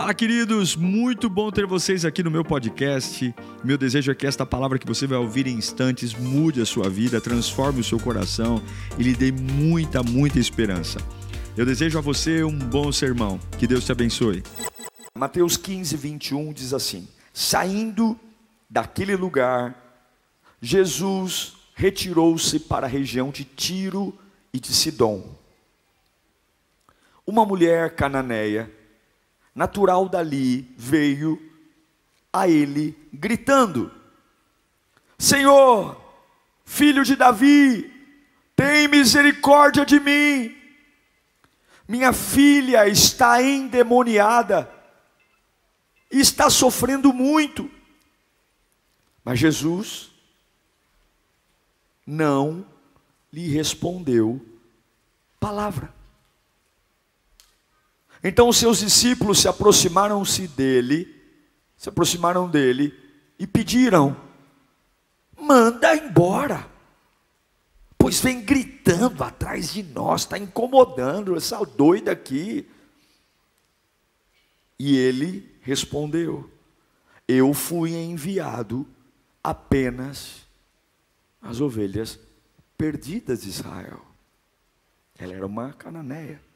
Fala, queridos! Muito bom ter vocês aqui no meu podcast. Meu desejo é que esta palavra que você vai ouvir em instantes mude a sua vida, transforme o seu coração e lhe dê muita, muita esperança. Eu desejo a você um bom sermão. Que Deus te abençoe. Mateus 15, 21 diz assim: Saindo daquele lugar, Jesus retirou-se para a região de Tiro e de Sidom. Uma mulher cananeia natural dali, veio a ele gritando: Senhor, filho de Davi, tem misericórdia de mim. Minha filha está endemoniada está sofrendo muito. Mas Jesus não lhe respondeu palavra. Então os seus discípulos se aproximaram-se dele, se aproximaram dele e pediram: manda embora, pois vem gritando atrás de nós, está incomodando essa doida aqui. E ele respondeu: Eu fui enviado apenas às ovelhas perdidas de Israel. Ela era uma cananeia.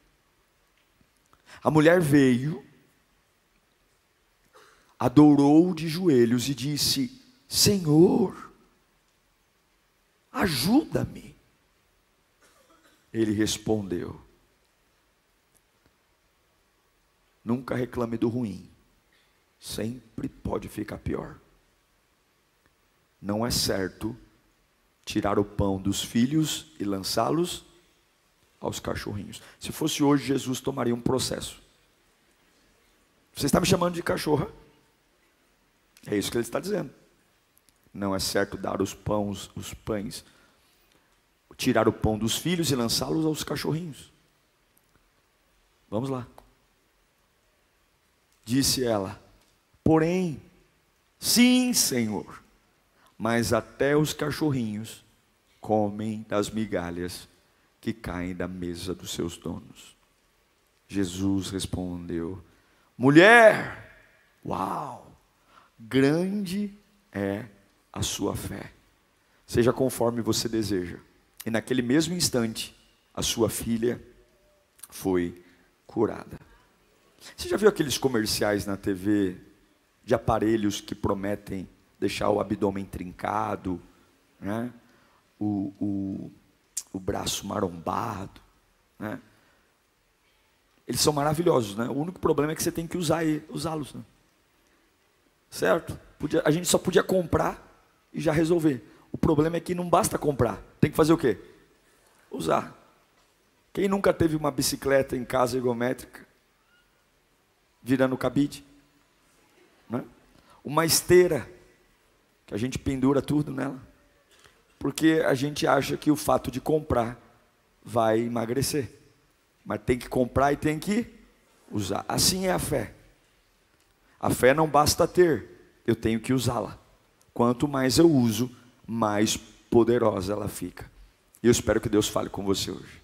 A mulher veio, adorou de joelhos e disse: Senhor, ajuda-me. Ele respondeu: Nunca reclame do ruim, sempre pode ficar pior. Não é certo tirar o pão dos filhos e lançá-los aos cachorrinhos. Se fosse hoje, Jesus tomaria um processo. Você está me chamando de cachorra? É isso que ele está dizendo. Não é certo dar os pães, os pães, tirar o pão dos filhos e lançá-los aos cachorrinhos. Vamos lá. Disse ela: Porém, sim, Senhor, mas até os cachorrinhos comem das migalhas que caem da mesa dos seus donos. Jesus respondeu: Mulher, uau, grande é a sua fé. Seja conforme você deseja. E naquele mesmo instante, a sua filha foi curada. Você já viu aqueles comerciais na TV de aparelhos que prometem deixar o abdômen trincado, né? o, o o braço marombado, né? Eles são maravilhosos, né? O único problema é que você tem que usar usá-los, né? certo? Podia, a gente só podia comprar e já resolver. O problema é que não basta comprar, tem que fazer o quê? Usar. Quem nunca teve uma bicicleta em casa ergométrica, virando cabide? Né? Uma esteira, que a gente pendura tudo nela porque a gente acha que o fato de comprar vai emagrecer. Mas tem que comprar e tem que usar. Assim é a fé. A fé não basta ter, eu tenho que usá-la. Quanto mais eu uso, mais poderosa ela fica. E eu espero que Deus fale com você hoje.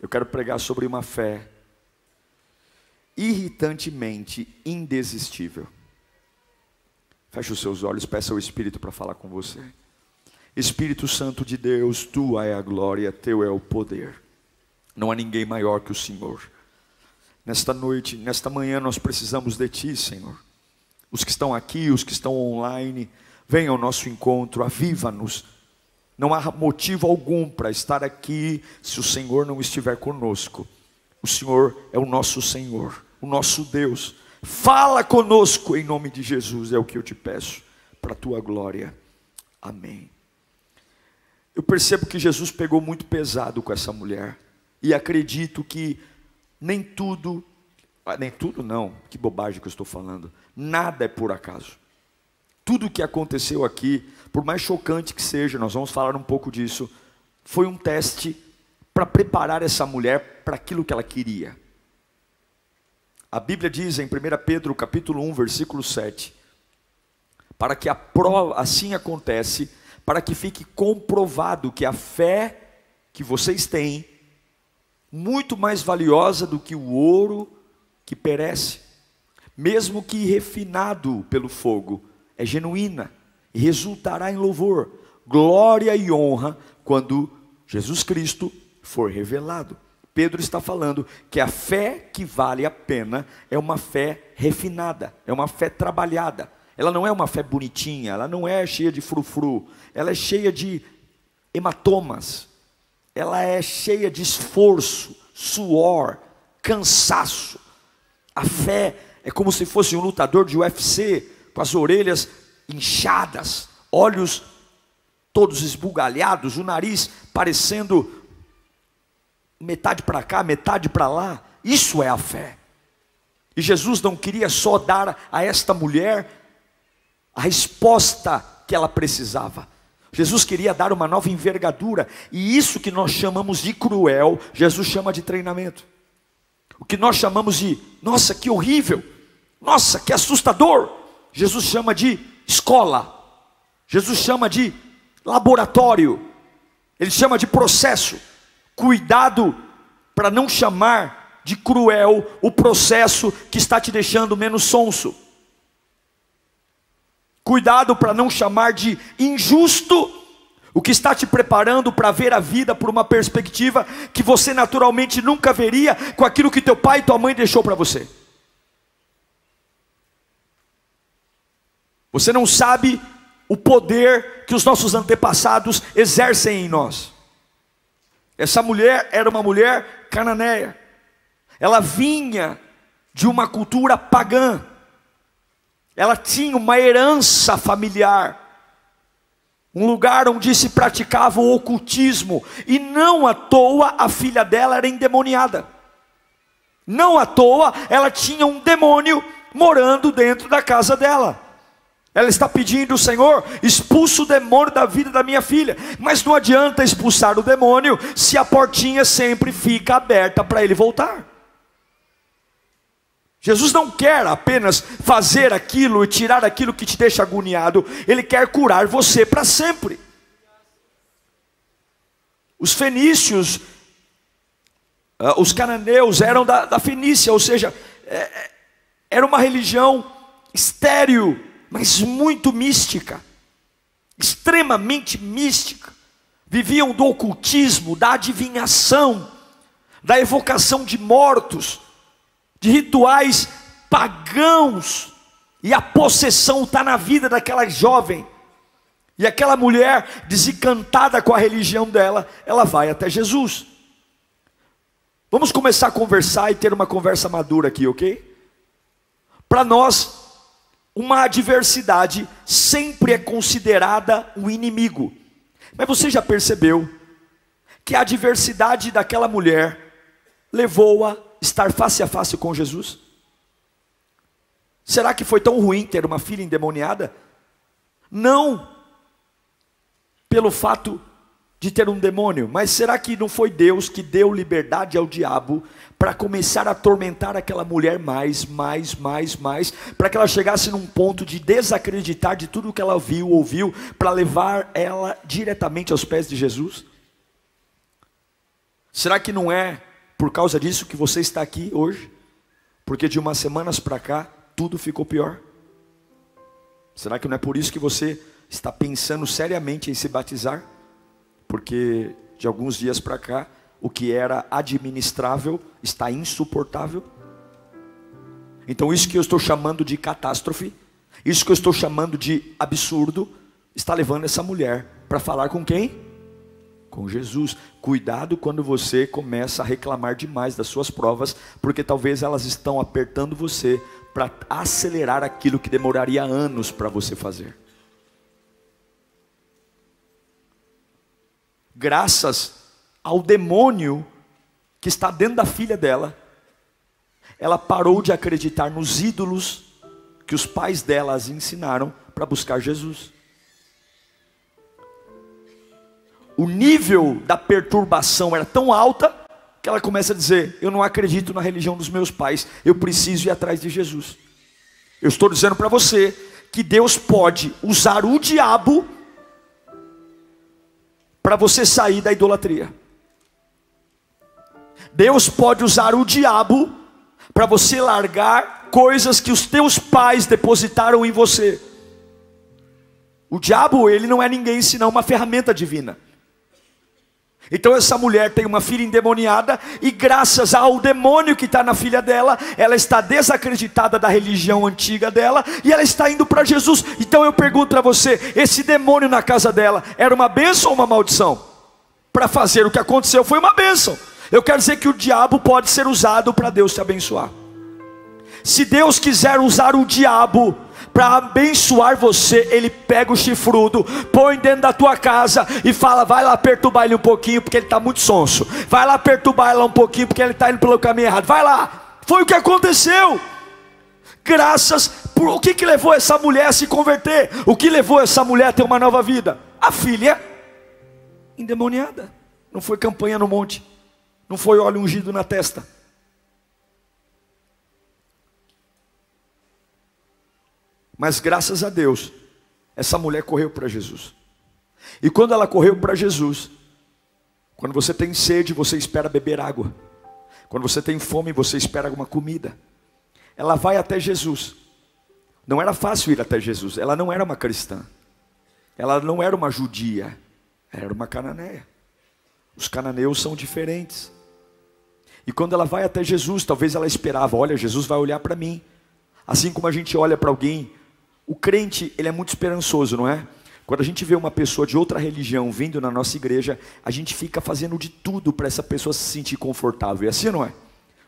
Eu quero pregar sobre uma fé irritantemente indesistível. Feche os seus olhos, peça ao Espírito para falar com você. Espírito Santo de Deus, tua é a glória, teu é o poder. Não há ninguém maior que o Senhor. Nesta noite, nesta manhã, nós precisamos de Ti, Senhor. Os que estão aqui, os que estão online, venham ao nosso encontro, aviva-nos. Não há motivo algum para estar aqui se o Senhor não estiver conosco. O Senhor é o nosso Senhor, o nosso Deus. Fala conosco em nome de Jesus, é o que eu te peço, para a tua glória. Amém. Eu percebo que Jesus pegou muito pesado com essa mulher. E acredito que nem tudo, ah, nem tudo não, que bobagem que eu estou falando. Nada é por acaso. Tudo o que aconteceu aqui, por mais chocante que seja, nós vamos falar um pouco disso, foi um teste para preparar essa mulher para aquilo que ela queria. A Bíblia diz em 1 Pedro capítulo 1, versículo 7, para que a prova, assim acontece, para que fique comprovado que a fé que vocês têm, muito mais valiosa do que o ouro que perece, mesmo que refinado pelo fogo, é genuína e resultará em louvor, glória e honra quando Jesus Cristo for revelado. Pedro está falando que a fé que vale a pena é uma fé refinada, é uma fé trabalhada. Ela não é uma fé bonitinha, ela não é cheia de frufru, ela é cheia de hematomas, ela é cheia de esforço, suor, cansaço. A fé é como se fosse um lutador de UFC, com as orelhas inchadas, olhos todos esbugalhados, o nariz parecendo metade para cá, metade para lá. Isso é a fé. E Jesus não queria só dar a esta mulher a resposta que ela precisava. Jesus queria dar uma nova envergadura, e isso que nós chamamos de cruel, Jesus chama de treinamento. O que nós chamamos de, nossa, que horrível, nossa, que assustador, Jesus chama de escola, Jesus chama de laboratório, ele chama de processo. Cuidado para não chamar de cruel o processo que está te deixando menos sonso. Cuidado para não chamar de injusto o que está te preparando para ver a vida por uma perspectiva que você naturalmente nunca veria com aquilo que teu pai e tua mãe deixou para você. Você não sabe o poder que os nossos antepassados exercem em nós. Essa mulher era uma mulher cananeia. Ela vinha de uma cultura pagã. Ela tinha uma herança familiar. Um lugar onde se praticava o ocultismo, e não à toa a filha dela era endemoniada. Não à toa ela tinha um demônio morando dentro da casa dela. Ela está pedindo, Senhor, expulsa o demônio da vida da minha filha. Mas não adianta expulsar o demônio se a portinha sempre fica aberta para ele voltar. Jesus não quer apenas fazer aquilo e tirar aquilo que te deixa agoniado, Ele quer curar você para sempre. Os fenícios, ah, os cananeus eram da, da Fenícia, ou seja, é, é, era uma religião estéril, mas muito mística, extremamente mística. Viviam do ocultismo, da adivinhação, da evocação de mortos, de rituais pagãos. E a possessão está na vida daquela jovem. E aquela mulher, desencantada com a religião dela, ela vai até Jesus. Vamos começar a conversar e ter uma conversa madura aqui, ok? Para nós, uma adversidade sempre é considerada um inimigo. Mas você já percebeu que a adversidade daquela mulher levou-a estar face a face com Jesus? Será que foi tão ruim ter uma filha endemoniada? Não, pelo fato de ter um demônio, mas será que não foi Deus que deu liberdade ao diabo para começar a atormentar aquela mulher mais, mais, mais, mais, para que ela chegasse num ponto de desacreditar de tudo que ela viu, ouviu, para levar ela diretamente aos pés de Jesus? Será que não é por causa disso que você está aqui hoje? Porque de umas semanas para cá tudo ficou pior? Será que não é por isso que você está pensando seriamente em se batizar? porque de alguns dias para cá, o que era administrável está insuportável. Então, isso que eu estou chamando de catástrofe, isso que eu estou chamando de absurdo, está levando essa mulher para falar com quem? Com Jesus. Cuidado quando você começa a reclamar demais das suas provas, porque talvez elas estão apertando você para acelerar aquilo que demoraria anos para você fazer. graças ao demônio que está dentro da filha dela, ela parou de acreditar nos ídolos que os pais delas ensinaram para buscar Jesus. O nível da perturbação era tão alta que ela começa a dizer: Eu não acredito na religião dos meus pais, eu preciso ir atrás de Jesus. Eu estou dizendo para você que Deus pode usar o diabo para você sair da idolatria. Deus pode usar o diabo para você largar coisas que os teus pais depositaram em você. O diabo, ele não é ninguém senão uma ferramenta divina. Então essa mulher tem uma filha endemoniada e graças ao demônio que está na filha dela, ela está desacreditada da religião antiga dela e ela está indo para Jesus. Então eu pergunto para você, esse demônio na casa dela era uma bênção ou uma maldição? Para fazer o que aconteceu foi uma bênção. Eu quero dizer que o diabo pode ser usado para Deus te abençoar. Se Deus quiser usar o diabo para abençoar você, ele pega o chifrudo, põe dentro da tua casa e fala: vai lá perturbar ele um pouquinho, porque ele está muito sonso. Vai lá perturbar ela um pouquinho, porque ele está indo pelo caminho errado. Vai lá. Foi o que aconteceu. Graças por o que, que levou essa mulher a se converter? O que levou essa mulher a ter uma nova vida? A filha endemoniada. Não foi campanha no monte, não foi óleo ungido na testa. Mas graças a Deus, essa mulher correu para Jesus. E quando ela correu para Jesus, quando você tem sede, você espera beber água. Quando você tem fome, você espera alguma comida. Ela vai até Jesus. Não era fácil ir até Jesus. Ela não era uma cristã. Ela não era uma judia. Era uma cananeia. Os cananeus são diferentes. E quando ela vai até Jesus, talvez ela esperava: olha, Jesus vai olhar para mim. Assim como a gente olha para alguém o crente, ele é muito esperançoso, não é? Quando a gente vê uma pessoa de outra religião vindo na nossa igreja, a gente fica fazendo de tudo para essa pessoa se sentir confortável. E assim não é?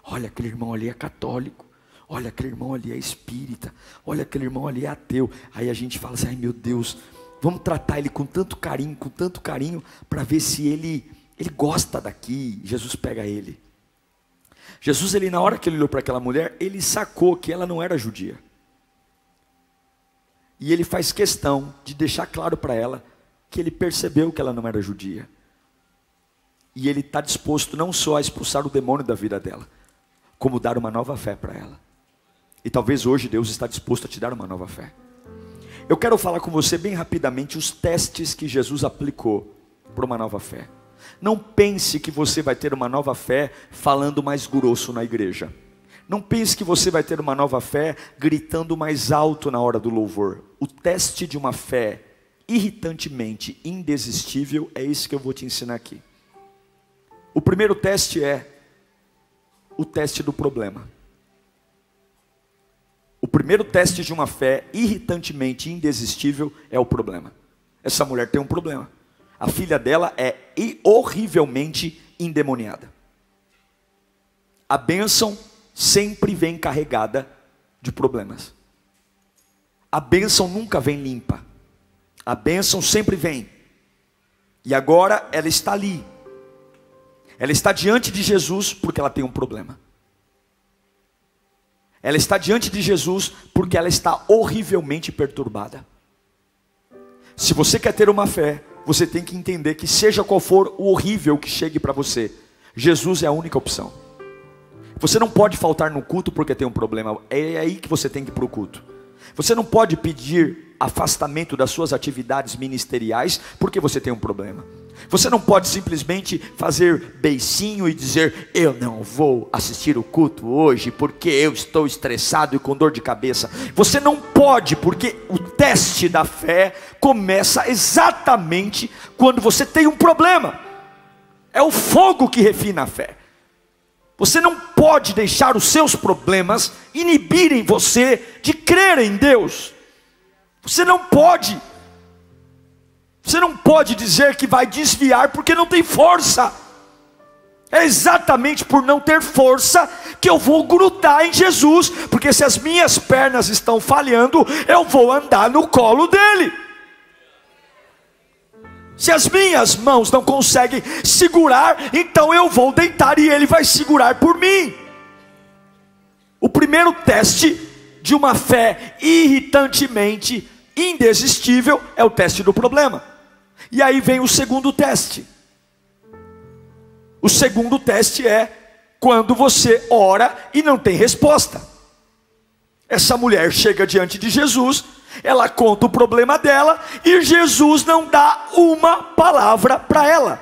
Olha, aquele irmão ali é católico. Olha, aquele irmão ali é espírita. Olha, aquele irmão ali é ateu. Aí a gente fala assim: ai meu Deus, vamos tratar ele com tanto carinho, com tanto carinho, para ver se ele, ele gosta daqui. Jesus pega ele. Jesus, ele, na hora que ele olhou para aquela mulher, ele sacou que ela não era judia. E ele faz questão de deixar claro para ela que ele percebeu que ela não era judia. E ele está disposto não só a expulsar o demônio da vida dela, como dar uma nova fé para ela. E talvez hoje Deus está disposto a te dar uma nova fé. Eu quero falar com você bem rapidamente os testes que Jesus aplicou para uma nova fé. Não pense que você vai ter uma nova fé falando mais grosso na igreja. Não pense que você vai ter uma nova fé gritando mais alto na hora do louvor. O teste de uma fé irritantemente indesistível é isso que eu vou te ensinar aqui. O primeiro teste é o teste do problema. O primeiro teste de uma fé irritantemente indesistível é o problema. Essa mulher tem um problema. A filha dela é horrivelmente endemoniada. A bênção sempre vem carregada de problemas. A bênção nunca vem limpa. A bênção sempre vem. E agora ela está ali. Ela está diante de Jesus porque ela tem um problema. Ela está diante de Jesus porque ela está horrivelmente perturbada. Se você quer ter uma fé, você tem que entender que, seja qual for o horrível que chegue para você, Jesus é a única opção. Você não pode faltar no culto porque tem um problema. É aí que você tem que ir para o culto. Você não pode pedir afastamento das suas atividades ministeriais porque você tem um problema. Você não pode simplesmente fazer beicinho e dizer: Eu não vou assistir o culto hoje porque eu estou estressado e com dor de cabeça. Você não pode, porque o teste da fé começa exatamente quando você tem um problema. É o fogo que refina a fé. Você não pode deixar os seus problemas inibirem você de crer em Deus. Você não pode. Você não pode dizer que vai desviar porque não tem força. É exatamente por não ter força que eu vou grudar em Jesus, porque se as minhas pernas estão falhando, eu vou andar no colo dele. Se as minhas mãos não conseguem segurar, então eu vou deitar e ele vai segurar por mim. O primeiro teste de uma fé irritantemente indesistível é o teste do problema. E aí vem o segundo teste. O segundo teste é quando você ora e não tem resposta. Essa mulher chega diante de Jesus ela conta o problema dela e Jesus não dá uma palavra para ela.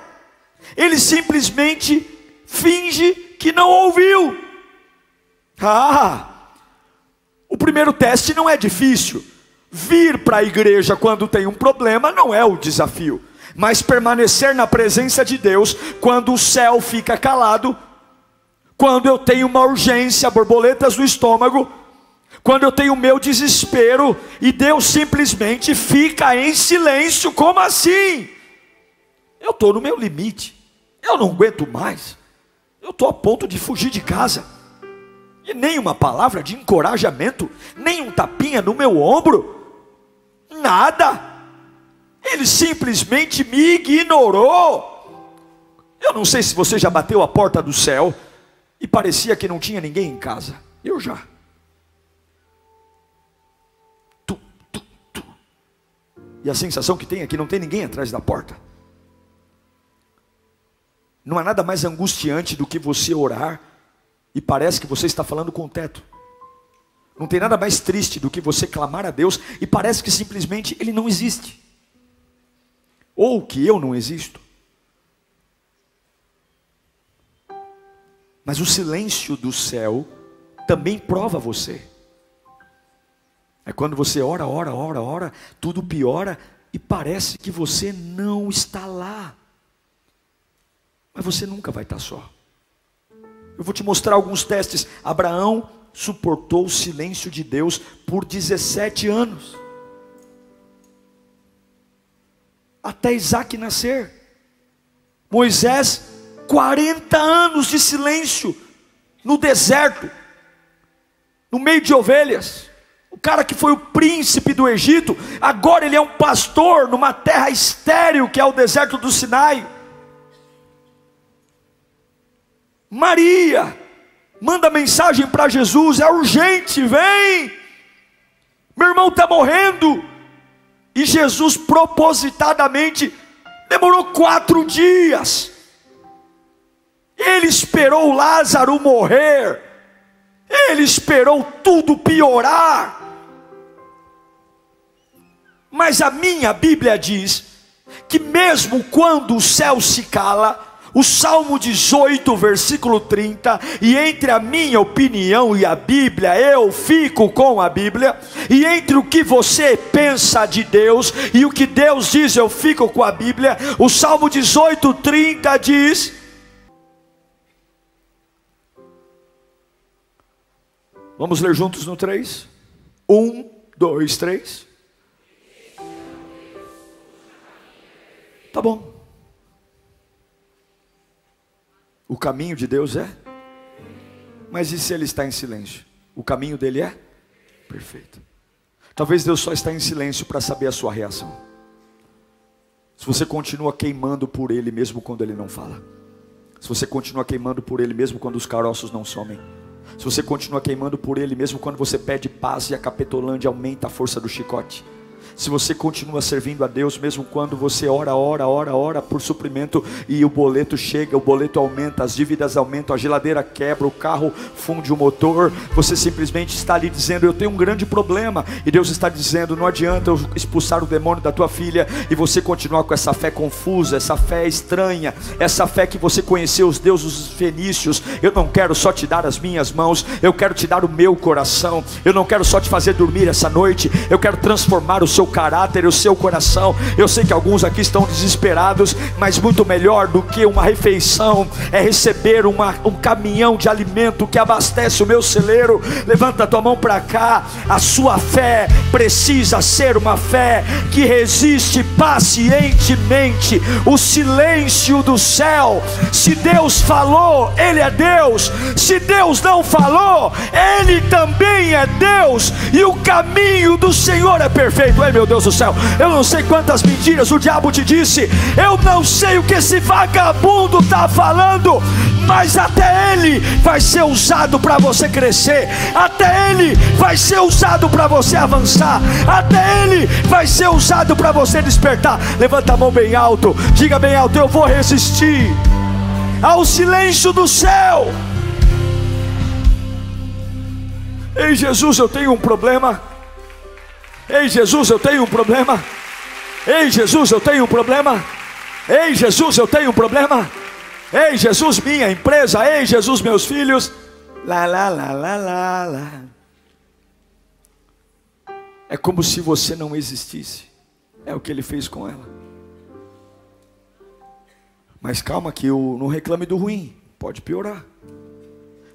Ele simplesmente finge que não ouviu. Ah, primeiro teste não é difícil. Vir para a igreja quando tem um problema não é o desafio, mas permanecer na presença de Deus quando o céu fica calado, quando eu tenho uma urgência, borboletas no estômago, quando eu tenho o meu desespero e Deus simplesmente fica em silêncio, como assim? Eu estou no meu limite, eu não aguento mais, eu estou a ponto de fugir de casa, e nem uma palavra de encorajamento, nem um tapinha no meu ombro, nada, ele simplesmente me ignorou. Eu não sei se você já bateu a porta do céu e parecia que não tinha ninguém em casa, eu já. E a sensação que tem é que não tem ninguém atrás da porta. Não há nada mais angustiante do que você orar e parece que você está falando com o teto. Não tem nada mais triste do que você clamar a Deus e parece que simplesmente Ele não existe. Ou que eu não existo. Mas o silêncio do céu também prova você. É quando você ora, ora, ora, ora, tudo piora e parece que você não está lá. Mas você nunca vai estar só. Eu vou te mostrar alguns testes. Abraão suportou o silêncio de Deus por 17 anos. Até Isaac nascer. Moisés, 40 anos de silêncio no deserto, no meio de ovelhas. O cara que foi o príncipe do Egito, agora ele é um pastor numa terra estéril que é o deserto do Sinai. Maria manda mensagem para Jesus: é urgente, vem. Meu irmão está morrendo. E Jesus propositadamente demorou quatro dias. Ele esperou Lázaro morrer. Ele esperou tudo piorar. Mas a minha Bíblia diz que mesmo quando o céu se cala, o Salmo 18, versículo 30, e entre a minha opinião e a Bíblia, eu fico com a Bíblia, e entre o que você pensa de Deus e o que Deus diz, eu fico com a Bíblia. O Salmo 18, 30 diz: Vamos ler juntos no 3? 1, 2, 3. Tá bom. O caminho de Deus é? Mas e se ele está em silêncio? O caminho dele é? Perfeito. Talvez Deus só está em silêncio para saber a sua reação. Se você continua queimando por ele mesmo quando ele não fala. Se você continua queimando por ele mesmo quando os caroços não somem. Se você continua queimando por ele mesmo quando você pede paz e a capetolândia aumenta a força do chicote se você continua servindo a Deus, mesmo quando você ora, ora, ora, ora por suprimento e o boleto chega, o boleto aumenta, as dívidas aumentam, a geladeira quebra, o carro funde o motor, você simplesmente está ali dizendo: Eu tenho um grande problema, e Deus está dizendo: Não adianta eu expulsar o demônio da tua filha e você continuar com essa fé confusa, essa fé estranha, essa fé que você conheceu os deuses fenícios. Eu não quero só te dar as minhas mãos, eu quero te dar o meu coração, eu não quero só te fazer dormir essa noite, eu quero transformar o seu caráter o seu coração. Eu sei que alguns aqui estão desesperados, mas muito melhor do que uma refeição é receber uma, um caminhão de alimento que abastece o meu celeiro. Levanta a tua mão para cá. A sua fé precisa ser uma fé que resiste pacientemente o silêncio do céu. Se Deus falou, Ele é Deus. Se Deus não falou, Ele também é Deus. E o caminho do Senhor é perfeito. É meu Deus do céu. Eu não sei quantas mentiras o diabo te disse. Eu não sei o que esse vagabundo está falando. Mas até ele vai ser usado para você crescer. Até ele vai ser usado para você avançar. Até ele vai ser usado para você despertar. Levanta a mão bem alto. Diga bem alto: Eu vou resistir ao silêncio do céu. Ei, Jesus, eu tenho um problema. Ei, Jesus, eu tenho um problema. Ei, Jesus, eu tenho um problema. Ei, Jesus, eu tenho um problema. Ei, Jesus, minha empresa. Ei, Jesus, meus filhos. Lá, lá, lá, lá, lá, lá. É como se você não existisse. É o que ele fez com ela. Mas calma que eu não reclame do ruim, pode piorar.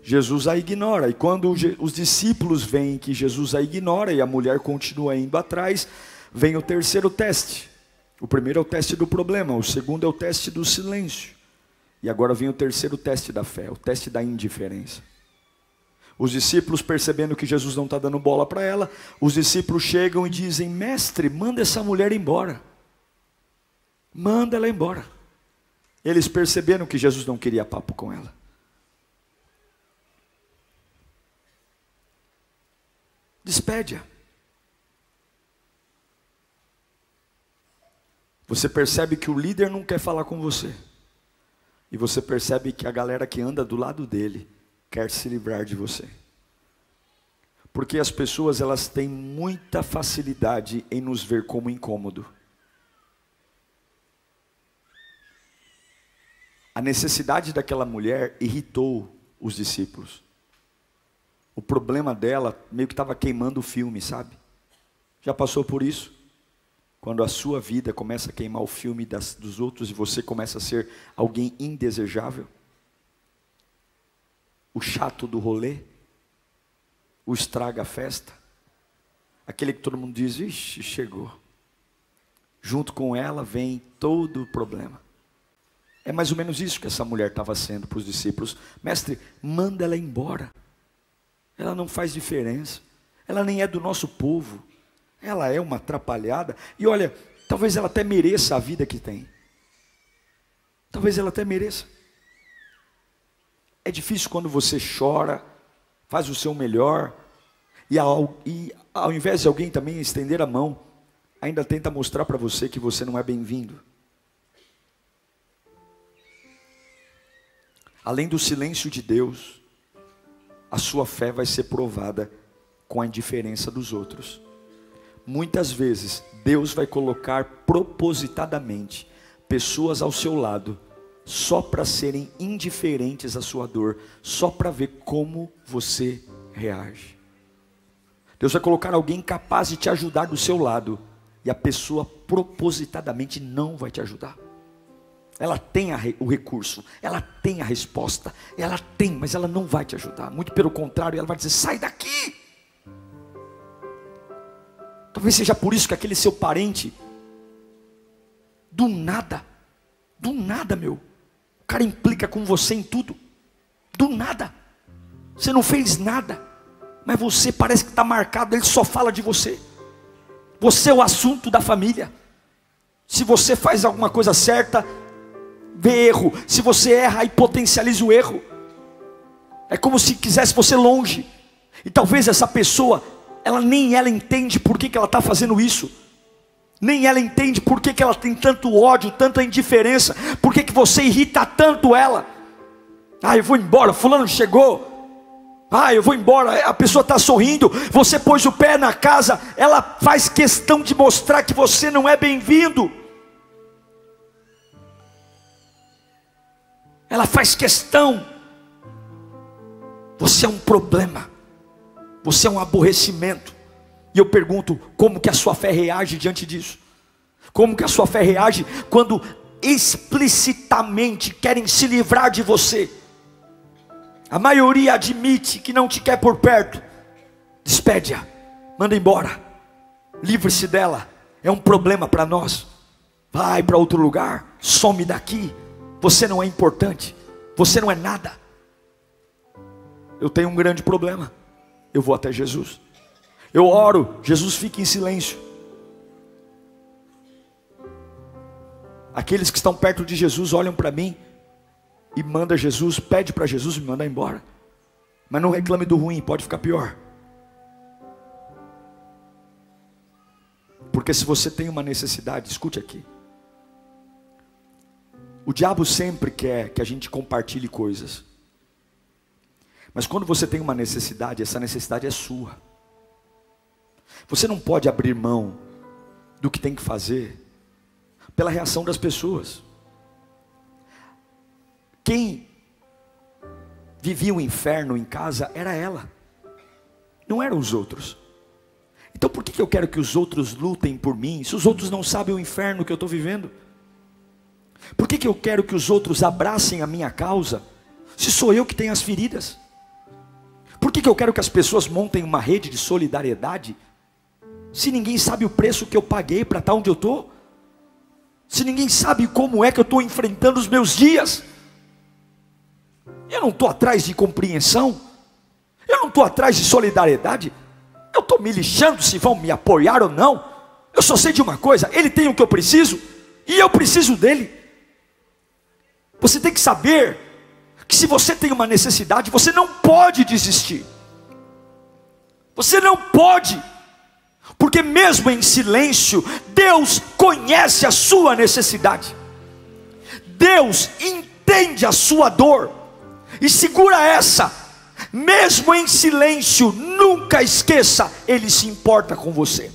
Jesus a ignora, e quando os discípulos veem que Jesus a ignora e a mulher continua indo atrás, vem o terceiro teste. O primeiro é o teste do problema, o segundo é o teste do silêncio. E agora vem o terceiro teste da fé, o teste da indiferença. Os discípulos, percebendo que Jesus não está dando bola para ela, os discípulos chegam e dizem: Mestre, manda essa mulher embora. Manda ela embora. Eles perceberam que Jesus não queria papo com ela. Despede-a. Você percebe que o líder não quer falar com você. E você percebe que a galera que anda do lado dele quer se livrar de você. Porque as pessoas elas têm muita facilidade em nos ver como incômodo. A necessidade daquela mulher irritou os discípulos. O problema dela meio que estava queimando o filme, sabe? Já passou por isso? Quando a sua vida começa a queimar o filme das, dos outros e você começa a ser alguém indesejável? O chato do rolê? O estraga a festa? Aquele que todo mundo diz, ixi, chegou. Junto com ela vem todo o problema. É mais ou menos isso que essa mulher estava sendo para os discípulos. Mestre, manda ela embora. Ela não faz diferença. Ela nem é do nosso povo. Ela é uma atrapalhada. E olha, talvez ela até mereça a vida que tem. Talvez ela até mereça. É difícil quando você chora, faz o seu melhor, e ao, e ao invés de alguém também estender a mão, ainda tenta mostrar para você que você não é bem-vindo. Além do silêncio de Deus, a sua fé vai ser provada com a indiferença dos outros. Muitas vezes, Deus vai colocar propositadamente pessoas ao seu lado, só para serem indiferentes à sua dor, só para ver como você reage. Deus vai colocar alguém capaz de te ajudar do seu lado, e a pessoa propositadamente não vai te ajudar. Ela tem o recurso, ela tem a resposta, ela tem, mas ela não vai te ajudar. Muito pelo contrário, ela vai dizer: sai daqui. Talvez seja por isso que aquele seu parente, do nada, do nada, meu, o cara implica com você em tudo, do nada. Você não fez nada, mas você parece que está marcado, ele só fala de você. Você é o assunto da família. Se você faz alguma coisa certa, vê erro. Se você erra, aí potencializa o erro. É como se quisesse você longe. E talvez essa pessoa ela nem ela entende por que, que ela está fazendo isso. Nem ela entende por que, que ela tem tanto ódio, tanta indiferença, por que, que você irrita tanto ela. Ah, eu vou embora, fulano chegou. Ah, eu vou embora, a pessoa está sorrindo, você pôs o pé na casa, ela faz questão de mostrar que você não é bem-vindo. Ela faz questão. Você é um problema. Você é um aborrecimento. E eu pergunto, como que a sua fé reage diante disso? Como que a sua fé reage quando explicitamente querem se livrar de você? A maioria admite que não te quer por perto. Despede-a, manda embora, livre-se dela. É um problema para nós. Vai para outro lugar, some daqui. Você não é importante, você não é nada. Eu tenho um grande problema eu vou até Jesus. Eu oro, Jesus fica em silêncio. Aqueles que estão perto de Jesus olham para mim e manda Jesus, pede para Jesus me mandar embora. Mas não reclame do ruim, pode ficar pior. Porque se você tem uma necessidade, escute aqui. O diabo sempre quer que a gente compartilhe coisas. Mas quando você tem uma necessidade, essa necessidade é sua. Você não pode abrir mão do que tem que fazer pela reação das pessoas. Quem vivia o inferno em casa era ela, não eram os outros. Então por que eu quero que os outros lutem por mim, se os outros não sabem o inferno que eu estou vivendo? Por que, que eu quero que os outros abracem a minha causa, se sou eu que tenho as feridas? Por que, que eu quero que as pessoas montem uma rede de solidariedade, se ninguém sabe o preço que eu paguei para estar onde eu estou? Se ninguém sabe como é que eu estou enfrentando os meus dias? Eu não estou atrás de compreensão, eu não estou atrás de solidariedade, eu estou me lixando se vão me apoiar ou não. Eu só sei de uma coisa: ele tem o que eu preciso e eu preciso dele. Você tem que saber que se você tem uma necessidade, você não pode desistir. Você não pode, porque mesmo em silêncio, Deus conhece a sua necessidade. Deus entende a sua dor e segura essa. Mesmo em silêncio, nunca esqueça, ele se importa com você.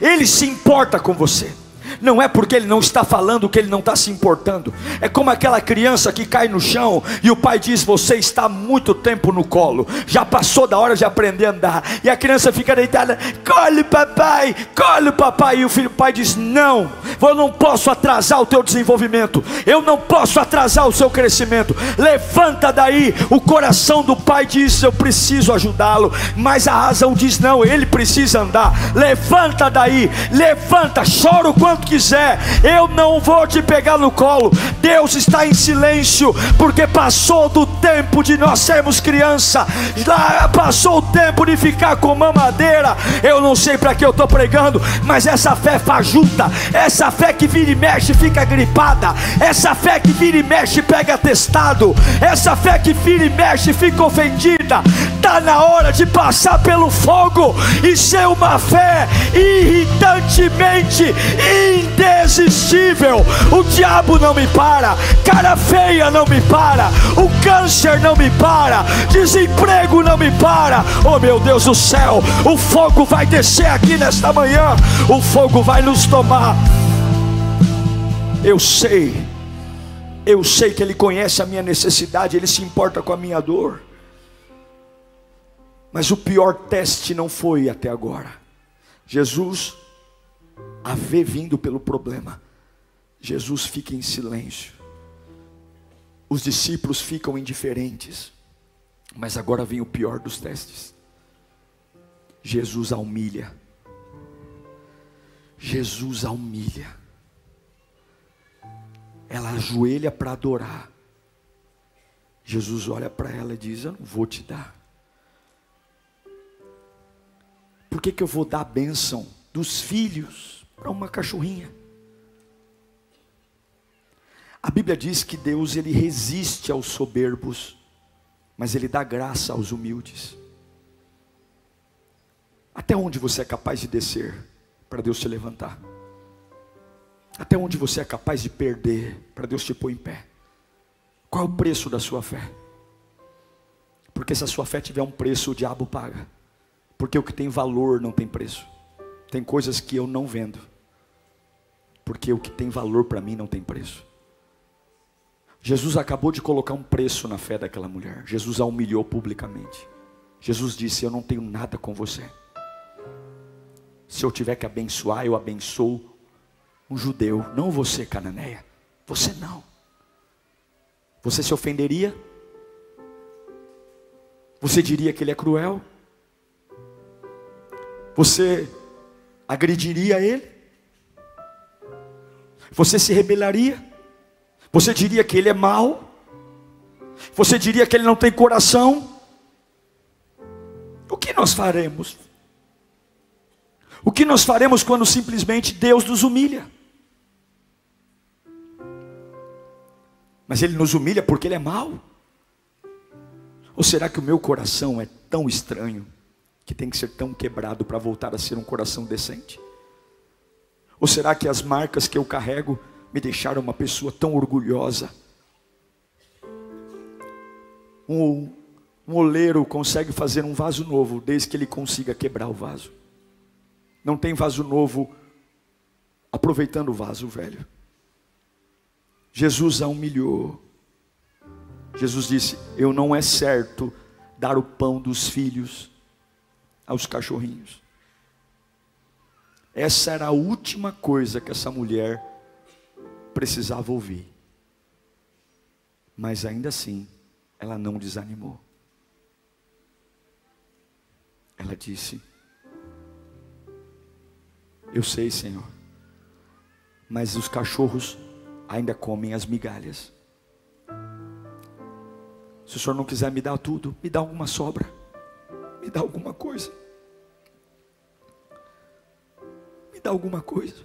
Ele se importa com você. Não é porque ele não está falando que ele não está se importando. É como aquela criança que cai no chão e o pai diz: Você está muito tempo no colo, já passou da hora de aprender a andar. E a criança fica deitada: Colhe, papai, colhe, papai. E o filho, o pai diz: Não, eu não posso atrasar o teu desenvolvimento, eu não posso atrasar o seu crescimento. Levanta daí. O coração do pai diz: Eu preciso ajudá-lo, mas a razão diz: Não, ele precisa andar. Levanta daí, levanta, chora o quanto quiser, eu não vou te pegar no colo. Deus está em silêncio, porque passou do tempo de nós sermos criança, passou o tempo de ficar com mamadeira. Eu não sei para que eu estou pregando, mas essa fé fajuta, essa fé que vira e mexe fica gripada, essa fé que vira e mexe pega testado, essa fé que vira e mexe fica ofendida. Está na hora de passar pelo fogo e ser uma fé irritantemente indesistível. O diabo não me para, cara feia não me para, o câncer não me para, desemprego não me para. Oh meu Deus do céu, o fogo vai descer aqui nesta manhã, o fogo vai nos tomar. Eu sei, eu sei que Ele conhece a minha necessidade, Ele se importa com a minha dor. Mas o pior teste não foi até agora. Jesus a ver vindo pelo problema, Jesus fica em silêncio. Os discípulos ficam indiferentes. Mas agora vem o pior dos testes. Jesus a humilha. Jesus a humilha. Ela ajoelha para adorar. Jesus olha para ela e diz: Eu não vou te dar. Por que, que eu vou dar a bênção dos filhos? Para uma cachorrinha. A Bíblia diz que Deus ele resiste aos soberbos, mas ele dá graça aos humildes. Até onde você é capaz de descer para Deus te levantar? Até onde você é capaz de perder para Deus te pôr em pé? Qual é o preço da sua fé? Porque se a sua fé tiver um preço, o diabo paga. Porque o que tem valor não tem preço. Tem coisas que eu não vendo porque o que tem valor para mim não tem preço. Jesus acabou de colocar um preço na fé daquela mulher. Jesus a humilhou publicamente. Jesus disse: Eu não tenho nada com você. Se eu tiver que abençoar, eu abençoo um judeu, não você, cananeia. Você não. Você se ofenderia? Você diria que ele é cruel? Você agrediria ele? Você se rebelaria? Você diria que ele é mau? Você diria que ele não tem coração? O que nós faremos? O que nós faremos quando simplesmente Deus nos humilha? Mas Ele nos humilha porque Ele é mau? Ou será que o meu coração é tão estranho que tem que ser tão quebrado para voltar a ser um coração decente? Ou será que as marcas que eu carrego me deixaram uma pessoa tão orgulhosa? Um, um oleiro consegue fazer um vaso novo desde que ele consiga quebrar o vaso. Não tem vaso novo aproveitando o vaso velho. Jesus a humilhou. Jesus disse: Eu não é certo dar o pão dos filhos aos cachorrinhos. Essa era a última coisa que essa mulher precisava ouvir. Mas ainda assim, ela não desanimou. Ela disse: Eu sei, Senhor, mas os cachorros ainda comem as migalhas. Se o Senhor não quiser me dar tudo, me dá alguma sobra, me dá alguma coisa. Me dá alguma coisa.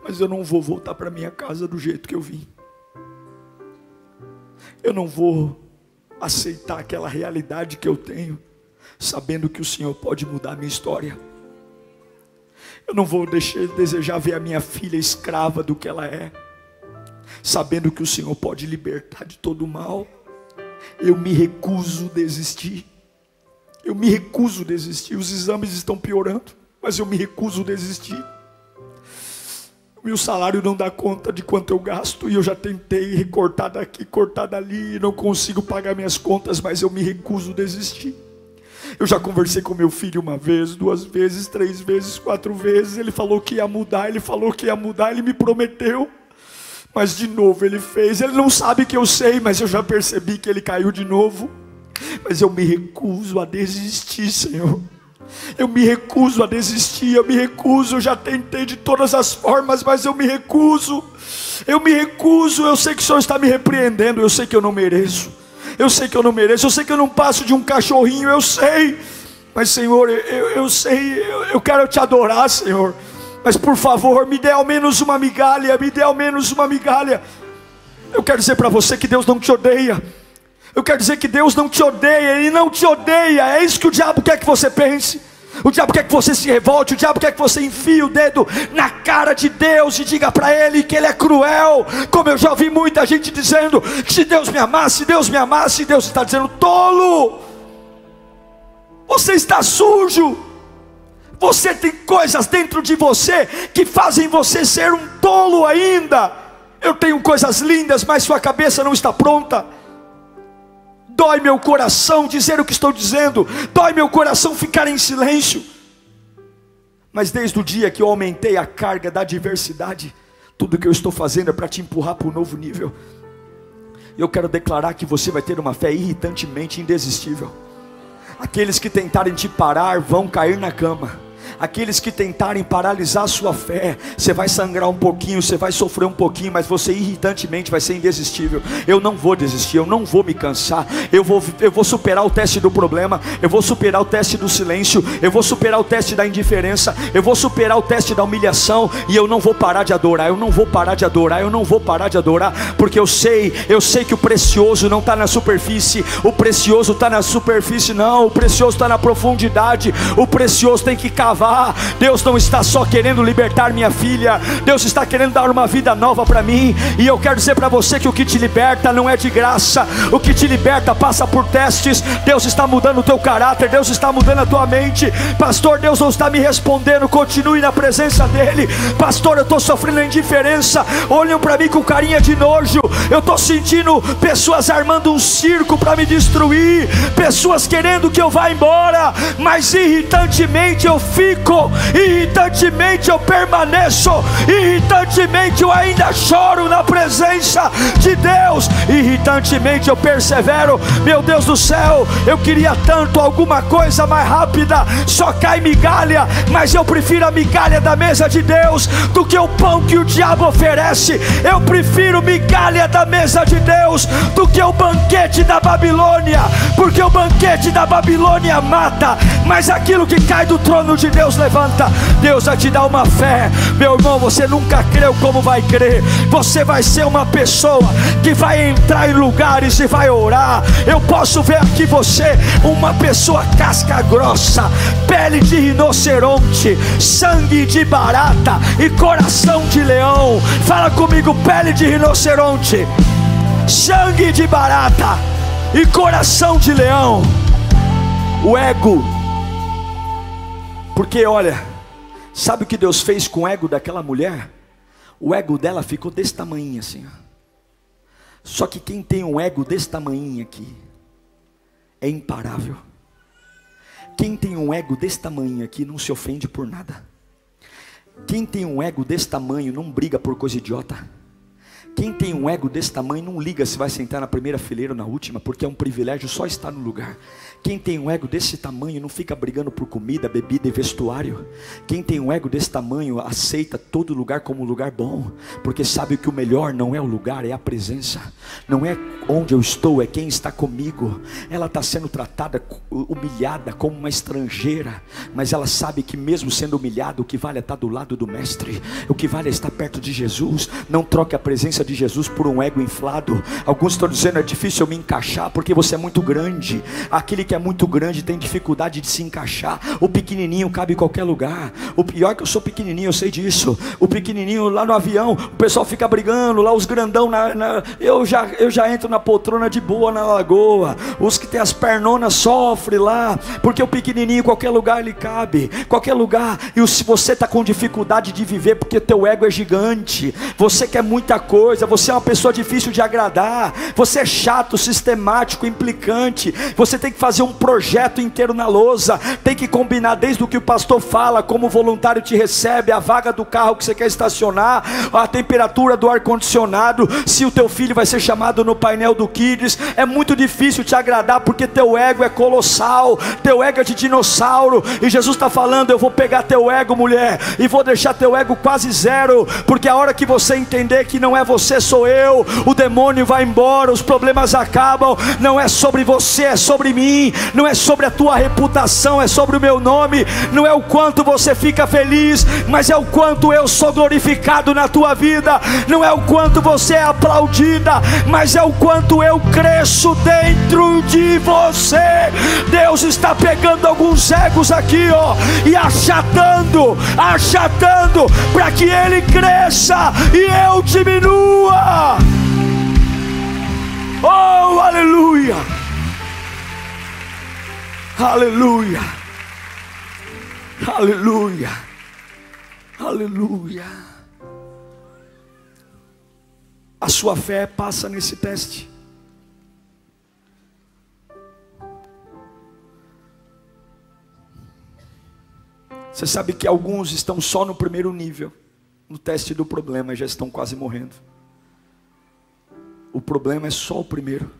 Mas eu não vou voltar para minha casa do jeito que eu vim. Eu não vou aceitar aquela realidade que eu tenho, sabendo que o Senhor pode mudar a minha história. Eu não vou deixar desejar ver a minha filha escrava do que ela é, sabendo que o Senhor pode libertar de todo o mal. Eu me recuso a desistir. Eu me recuso a desistir. Os exames estão piorando, mas eu me recuso a desistir meu salário não dá conta de quanto eu gasto e eu já tentei recortar daqui, cortar dali e não consigo pagar minhas contas, mas eu me recuso a desistir. Eu já conversei com meu filho uma vez, duas vezes, três vezes, quatro vezes. Ele falou que ia mudar, ele falou que ia mudar, ele me prometeu. Mas de novo ele fez. Ele não sabe que eu sei, mas eu já percebi que ele caiu de novo. Mas eu me recuso a desistir, Senhor. Eu me recuso a desistir, eu me recuso, eu já tentei de todas as formas, mas eu me recuso. Eu me recuso, eu sei que o Senhor está me repreendendo, eu sei que eu não mereço. Eu sei que eu não mereço, eu sei que eu não passo de um cachorrinho, eu sei. Mas Senhor, eu, eu sei, eu, eu quero te adorar, Senhor. Mas por favor, me dê ao menos uma migalha, me dê ao menos uma migalha. Eu quero dizer para você que Deus não te odeia. Eu quero dizer que Deus não te odeia, Ele não te odeia. É isso que o diabo quer que você pense. O diabo quer que você se revolte, o diabo quer que você enfie o dedo na cara de Deus e diga para ele que ele é cruel. Como eu já ouvi muita gente dizendo que se Deus me amasse, se Deus me amasse, Deus está dizendo tolo. Você está sujo. Você tem coisas dentro de você que fazem você ser um tolo ainda. Eu tenho coisas lindas, mas sua cabeça não está pronta. Dói meu coração dizer o que estou dizendo, dói meu coração ficar em silêncio. Mas desde o dia que eu aumentei a carga da diversidade, tudo que eu estou fazendo é para te empurrar para um novo nível. Eu quero declarar que você vai ter uma fé irritantemente indesistível. Aqueles que tentarem te parar vão cair na cama aqueles que tentarem paralisar a sua fé, você vai sangrar um pouquinho, você vai sofrer um pouquinho, mas você irritantemente vai ser indesistível. Eu não vou desistir, eu não vou me cansar, eu vou, eu vou superar o teste do problema, eu vou superar o teste do silêncio, eu vou superar o teste da indiferença, eu vou superar o teste da humilhação, e eu não vou parar de adorar, eu não vou parar de adorar, eu não vou parar de adorar, porque eu sei, eu sei que o precioso não está na superfície, o precioso está na superfície, não, o precioso está na profundidade, o precioso tem que cavar Deus não está só querendo libertar minha filha, Deus está querendo dar uma vida nova para mim. E eu quero dizer para você que o que te liberta não é de graça, o que te liberta passa por testes. Deus está mudando o teu caráter, Deus está mudando a tua mente. Pastor, Deus não está me respondendo. Continue na presença dEle. Pastor, eu estou sofrendo indiferença. Olham para mim com carinha de nojo. Eu estou sentindo pessoas armando um circo para me destruir, pessoas querendo que eu vá embora, mas irritantemente eu fico fico, irritantemente eu permaneço, irritantemente eu ainda choro na presença de Deus, irritantemente eu persevero. Meu Deus do céu, eu queria tanto alguma coisa mais rápida, só cai migalha, mas eu prefiro a migalha da mesa de Deus do que o pão que o diabo oferece. Eu prefiro migalha da mesa de Deus do que o banquete da Babilônia, porque o banquete da Babilônia mata, mas aquilo que cai do trono de Deus levanta, Deus vai te dar uma fé. Meu irmão, você nunca creu como vai crer. Você vai ser uma pessoa que vai entrar em lugares e vai orar. Eu posso ver aqui você, uma pessoa casca grossa, pele de rinoceronte, sangue de barata e coração de leão. Fala comigo, pele de rinoceronte, sangue de barata e coração de leão. O ego porque olha, sabe o que Deus fez com o ego daquela mulher? O ego dela ficou desse tamanho assim. Só que quem tem um ego desse tamanho aqui é imparável. Quem tem um ego desse tamanho aqui não se ofende por nada. Quem tem um ego desse tamanho não briga por coisa idiota. Quem tem um ego desse tamanho não liga se vai sentar na primeira fileira ou na última, porque é um privilégio só estar no lugar. Quem tem um ego desse tamanho não fica brigando por comida, bebida e vestuário. Quem tem um ego desse tamanho aceita todo lugar como lugar bom, porque sabe que o melhor não é o lugar, é a presença. Não é onde eu estou, é quem está comigo. Ela está sendo tratada, humilhada como uma estrangeira, mas ela sabe que mesmo sendo humilhada, o que vale é estar do lado do mestre. O que vale é estar perto de Jesus. Não troque a presença de Jesus por um ego inflado. Alguns estão dizendo é difícil eu me encaixar porque você é muito grande. Aquele que é muito grande tem dificuldade de se encaixar. O pequenininho cabe em qualquer lugar. O pior é que eu sou pequenininho, eu sei disso. O pequenininho lá no avião, o pessoal fica brigando, lá os grandão na, na, eu já eu já entro na poltrona de boa na lagoa. Os que tem as pernonas sofrem lá, porque o pequenininho em qualquer lugar ele cabe, qualquer lugar. E se você está com dificuldade de viver porque teu ego é gigante, você quer muita coisa, você é uma pessoa difícil de agradar, você é chato, sistemático, implicante, você tem que fazer um projeto inteiro na lousa, tem que combinar desde o que o pastor fala, como o voluntário te recebe, a vaga do carro que você quer estacionar, a temperatura do ar condicionado, se o teu filho vai ser chamado no painel do Kids, é muito difícil te agradar porque teu ego é colossal, teu ego é de dinossauro, e Jesus está falando: eu vou pegar teu ego, mulher, e vou deixar teu ego quase zero, porque a hora que você entender que não é você, sou eu, o demônio vai embora, os problemas acabam, não é sobre você, é sobre mim, não é sobre a tua reputação, é sobre o meu nome, não é o quanto você fica feliz, mas é o quanto eu sou glorificado na tua vida, não é o quanto você é aplaudida, mas é o quanto eu cresço dentro de você. Deus está pegando alguns egos aqui, ó, e achatando, achatando, para que ele cresça e eu diminua. Oh, aleluia! Aleluia! Aleluia! Aleluia! A sua fé passa nesse teste. Você sabe que alguns estão só no primeiro nível, no teste do problema, e já estão quase morrendo. O problema é só o primeiro.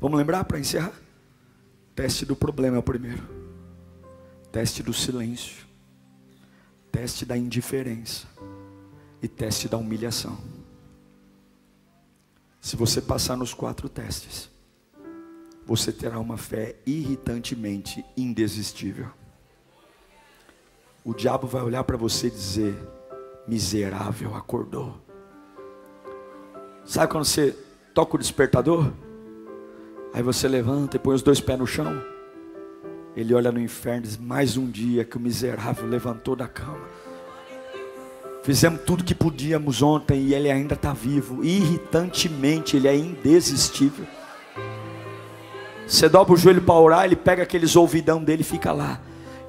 Vamos lembrar para encerrar? Teste do problema é o primeiro. Teste do silêncio. Teste da indiferença. E teste da humilhação. Se você passar nos quatro testes, você terá uma fé irritantemente indesistível. O diabo vai olhar para você e dizer: miserável, acordou. Sabe quando você toca o despertador? Aí você levanta e põe os dois pés no chão. Ele olha no inferno e diz: Mais um dia que o miserável levantou da cama. Fizemos tudo que podíamos ontem e ele ainda está vivo. Irritantemente, ele é indesistível. Você dobra o joelho para orar, ele pega aqueles ouvidão dele e fica lá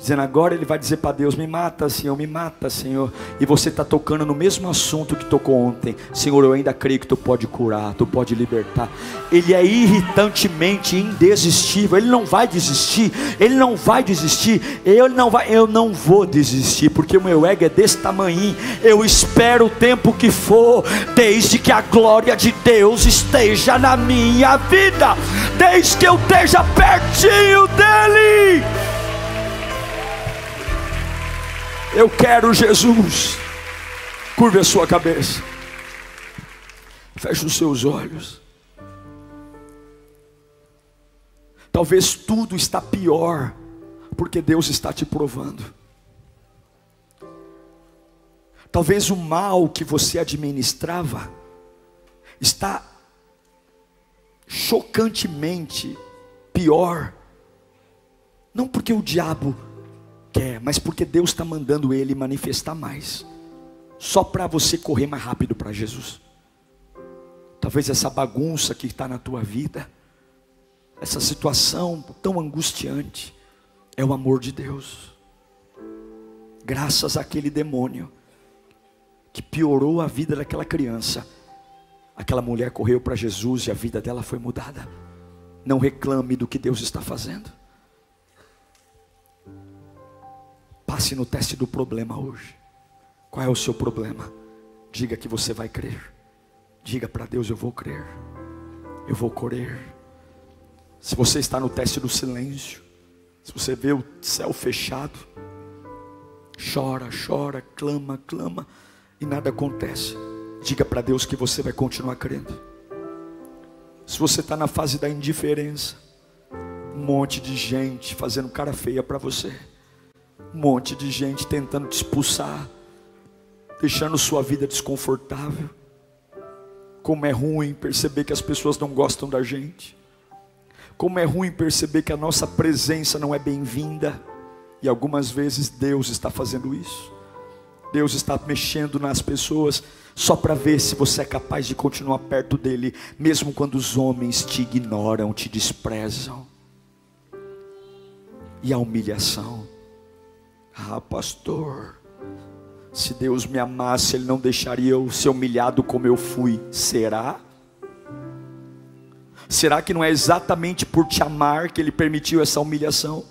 dizendo agora ele vai dizer para Deus: Me mata, Senhor, me mata, Senhor. E você está tocando no mesmo assunto que tocou ontem, Senhor. Eu ainda creio que tu pode curar, tu pode libertar. Ele é irritantemente indesistível. Ele não vai desistir. Ele não vai desistir. Eu não vai. Eu não vou desistir porque o meu ego é desse tamanho. Eu espero o tempo que for, desde que a glória de Deus esteja na minha vida, desde que eu esteja pertinho dele. Eu quero Jesus. Curve a sua cabeça. Feche os seus olhos. Talvez tudo está pior porque Deus está te provando. Talvez o mal que você administrava está chocantemente pior. Não porque o diabo quer, mas porque Deus está mandando ele manifestar mais, só para você correr mais rápido para Jesus. Talvez essa bagunça que está na tua vida, essa situação tão angustiante, é o amor de Deus. Graças àquele demônio que piorou a vida daquela criança, aquela mulher correu para Jesus e a vida dela foi mudada. Não reclame do que Deus está fazendo. Passe no teste do problema hoje. Qual é o seu problema? Diga que você vai crer. Diga para Deus: Eu vou crer. Eu vou crer. Se você está no teste do silêncio, se você vê o céu fechado, chora, chora, clama, clama e nada acontece. Diga para Deus que você vai continuar crendo. Se você está na fase da indiferença, um monte de gente fazendo cara feia para você, um monte de gente tentando te expulsar, deixando sua vida desconfortável. Como é ruim perceber que as pessoas não gostam da gente. Como é ruim perceber que a nossa presença não é bem-vinda. E algumas vezes Deus está fazendo isso. Deus está mexendo nas pessoas só para ver se você é capaz de continuar perto dele, mesmo quando os homens te ignoram, te desprezam. E a humilhação. Ah, pastor, se Deus me amasse, Ele não deixaria eu ser humilhado como eu fui. Será? Será que não é exatamente por te amar que Ele permitiu essa humilhação?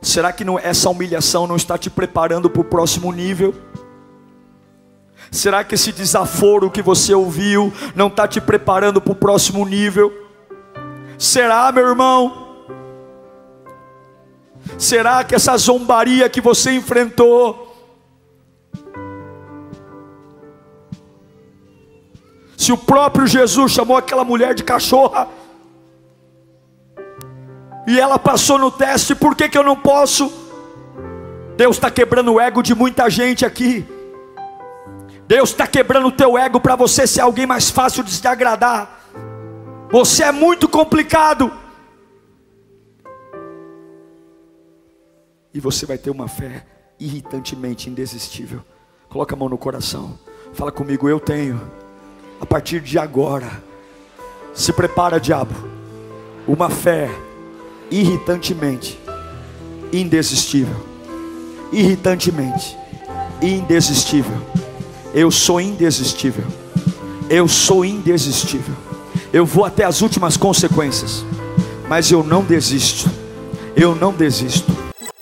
Será que não, essa humilhação não está te preparando para o próximo nível? Será que esse desaforo que você ouviu não está te preparando para o próximo nível? Será, meu irmão? Será que essa zombaria que você enfrentou, se o próprio Jesus chamou aquela mulher de cachorra, e ela passou no teste, por que, que eu não posso? Deus está quebrando o ego de muita gente aqui. Deus está quebrando o teu ego para você ser alguém mais fácil de se agradar. Você é muito complicado. E você vai ter uma fé irritantemente indesistível. Coloca a mão no coração. Fala comigo, eu tenho. A partir de agora, se prepara, diabo. Uma fé irritantemente indesistível. Irritantemente indesistível. Eu sou indesistível. Eu sou indesistível. Eu vou até as últimas consequências. Mas eu não desisto. Eu não desisto.